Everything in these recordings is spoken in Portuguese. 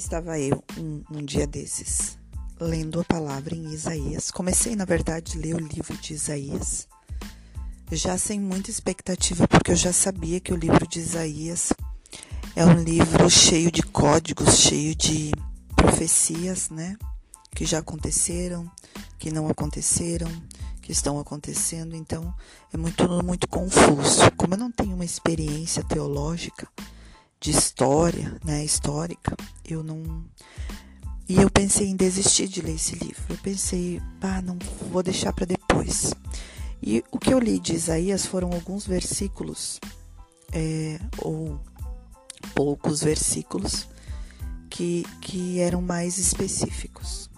Estava eu um, dia desses lendo a palavra em Isaías. Comecei, na verdade, a ler o livro de Isaías, já sem muita expectativa, porque eu já sabia que o livro de Isaías é um livro cheio de códigos, cheio de profecias, né? Que já aconteceram, que não aconteceram, que estão acontecendo. Então, é muito, muito confuso. Como eu não tenho uma experiência teológica, de história, né, histórica, eu não e eu pensei em desistir de ler esse livro. Eu pensei, ah, não vou deixar para depois. E o que eu li de Isaías foram alguns versículos, é, ou poucos versículos, que, que eram mais específicos.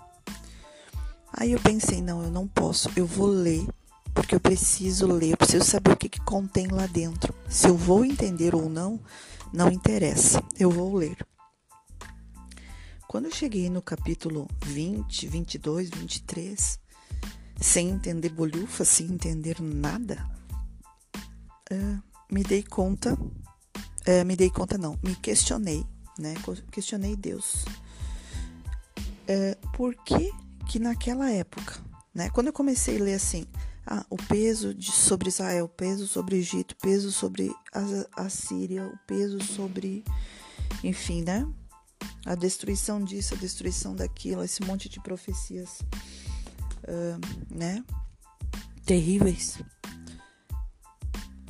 Aí eu pensei, não, eu não posso, eu vou ler, porque eu preciso ler, eu preciso saber o que, que contém lá dentro. Se eu vou entender ou não, não interessa, eu vou ler. Quando eu cheguei no capítulo 20, 22, 23, sem entender bolhufa, sem entender nada, uh, me dei conta, uh, me dei conta não, me questionei, né? Questionei Deus. Uh, por que que naquela época, né? Quando eu comecei a ler assim, ah, o peso de, sobre Israel, o peso sobre o Egito, o peso sobre a, a Síria, o peso sobre, enfim, né? A destruição disso, a destruição daquilo, esse monte de profecias, uh, né? Terríveis.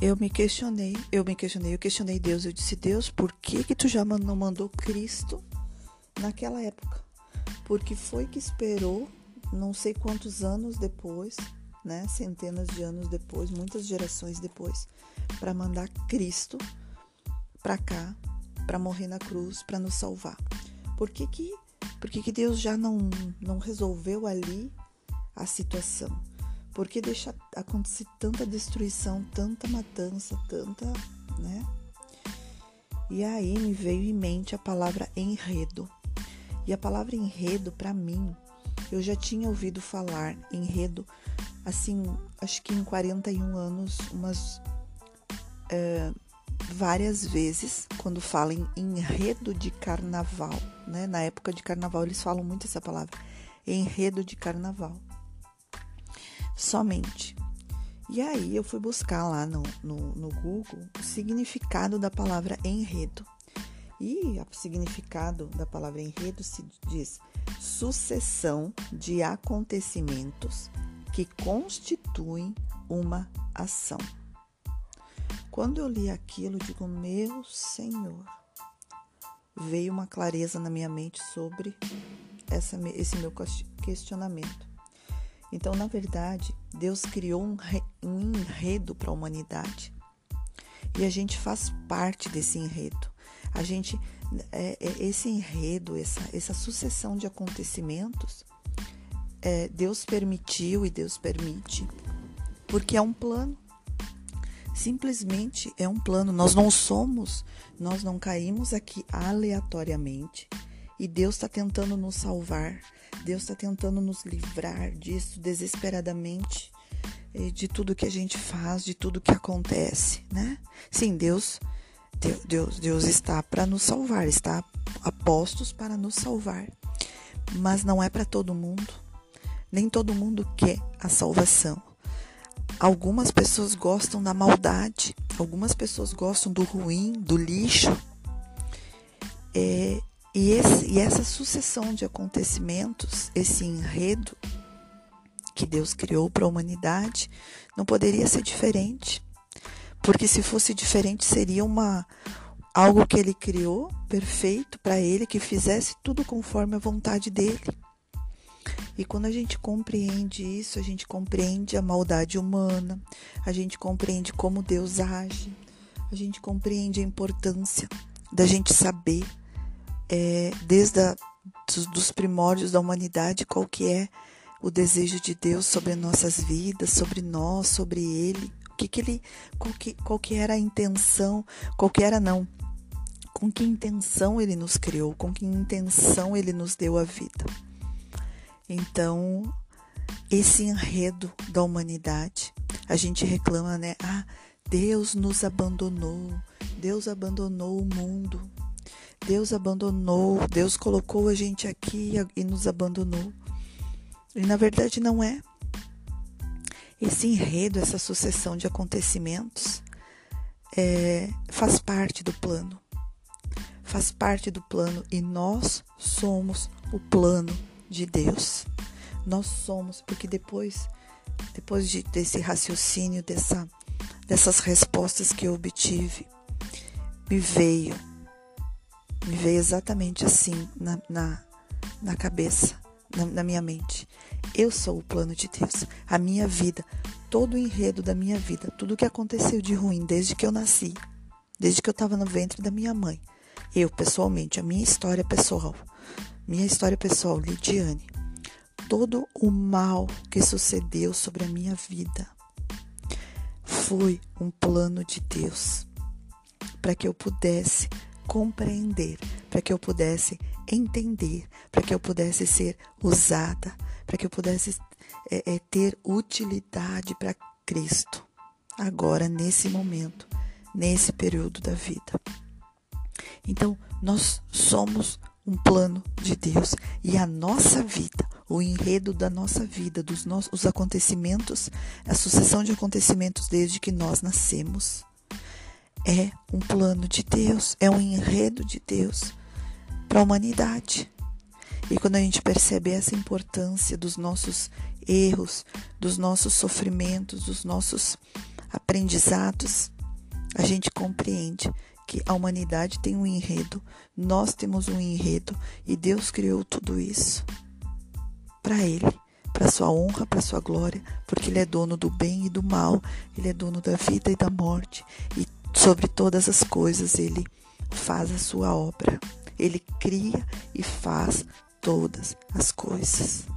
Eu me questionei, eu me questionei, eu questionei Deus. Eu disse, Deus, por que que tu já não mandou Cristo naquela época? Porque foi que esperou, não sei quantos anos depois, né, centenas de anos depois, muitas gerações depois, para mandar Cristo para cá, para morrer na cruz, para nos salvar. Por que que, por que que Deus já não, não resolveu ali a situação? Por que deixa acontecer tanta destruição, tanta matança, tanta, né? E aí me veio em mente a palavra enredo. E a palavra enredo, para mim, eu já tinha ouvido falar enredo assim, acho que em 41 anos, umas é, várias vezes, quando falam em enredo de carnaval, né? Na época de carnaval eles falam muito essa palavra, enredo de carnaval. Somente. E aí eu fui buscar lá no, no, no Google o significado da palavra enredo. E o significado da palavra enredo se diz sucessão de acontecimentos que constituem uma ação. Quando eu li aquilo, digo, meu Senhor, veio uma clareza na minha mente sobre essa, esse meu questionamento. Então, na verdade, Deus criou um, um enredo para a humanidade e a gente faz parte desse enredo. A gente, é, é, esse enredo, essa, essa sucessão de acontecimentos, é, Deus permitiu e Deus permite, porque é um plano. Simplesmente é um plano. Nós não somos, nós não caímos aqui aleatoriamente e Deus está tentando nos salvar. Deus está tentando nos livrar disso desesperadamente, de tudo que a gente faz, de tudo que acontece, né? Sim, Deus, Deus, Deus está para nos salvar, está a postos para nos salvar, mas não é para todo mundo. Nem todo mundo quer a salvação. Algumas pessoas gostam da maldade, algumas pessoas gostam do ruim, do lixo. É, e, esse, e essa sucessão de acontecimentos, esse enredo que Deus criou para a humanidade, não poderia ser diferente. Porque se fosse diferente, seria uma algo que ele criou perfeito para ele, que fizesse tudo conforme a vontade dele. E quando a gente compreende isso, a gente compreende a maldade humana, a gente compreende como Deus age, a gente compreende a importância da gente saber, é, desde a, dos, dos primórdios da humanidade, qual que é o desejo de Deus sobre nossas vidas, sobre nós, sobre Ele, o que, que ele, qual que, qual que era a intenção, qual que era não, com que intenção Ele nos criou, com que intenção Ele nos deu a vida. Então, esse enredo da humanidade, a gente reclama, né? Ah, Deus nos abandonou, Deus abandonou o mundo, Deus abandonou, Deus colocou a gente aqui e nos abandonou. E na verdade não é. Esse enredo, essa sucessão de acontecimentos é, faz parte do plano. Faz parte do plano e nós somos o plano de Deus. Nós somos, porque depois, depois de, desse raciocínio, dessa, dessas respostas que eu obtive, me veio, me veio exatamente assim na, na, na cabeça, na, na minha mente. Eu sou o plano de Deus. A minha vida, todo o enredo da minha vida, tudo o que aconteceu de ruim desde que eu nasci, desde que eu estava no ventre da minha mãe, eu pessoalmente, a minha história pessoal, minha história pessoal, Lidiane, todo o mal que sucedeu sobre a minha vida foi um plano de Deus para que eu pudesse compreender, para que eu pudesse entender, para que eu pudesse ser usada, para que eu pudesse é, é, ter utilidade para Cristo, agora, nesse momento, nesse período da vida. Então, nós somos um plano de Deus e a nossa vida, o enredo da nossa vida, dos nossos os acontecimentos, a sucessão de acontecimentos desde que nós nascemos, é um plano de Deus, é um enredo de Deus para a humanidade. E quando a gente percebe essa importância dos nossos erros, dos nossos sofrimentos, dos nossos aprendizados, a gente compreende que a humanidade tem um enredo, nós temos um enredo e Deus criou tudo isso para Ele, para Sua honra, para Sua glória, porque Ele é dono do bem e do mal, Ele é dono da vida e da morte e sobre todas as coisas Ele faz a Sua obra. Ele cria e faz todas as coisas.